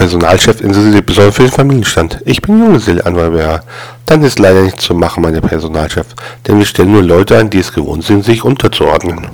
Personalchef interessiert besonders für den Familienstand. Ich bin Junggeselle, antwortet er. Dann ist leider nichts zu machen, meine Personalchef, denn wir stellen nur Leute ein, die es gewohnt sind, sich unterzuordnen.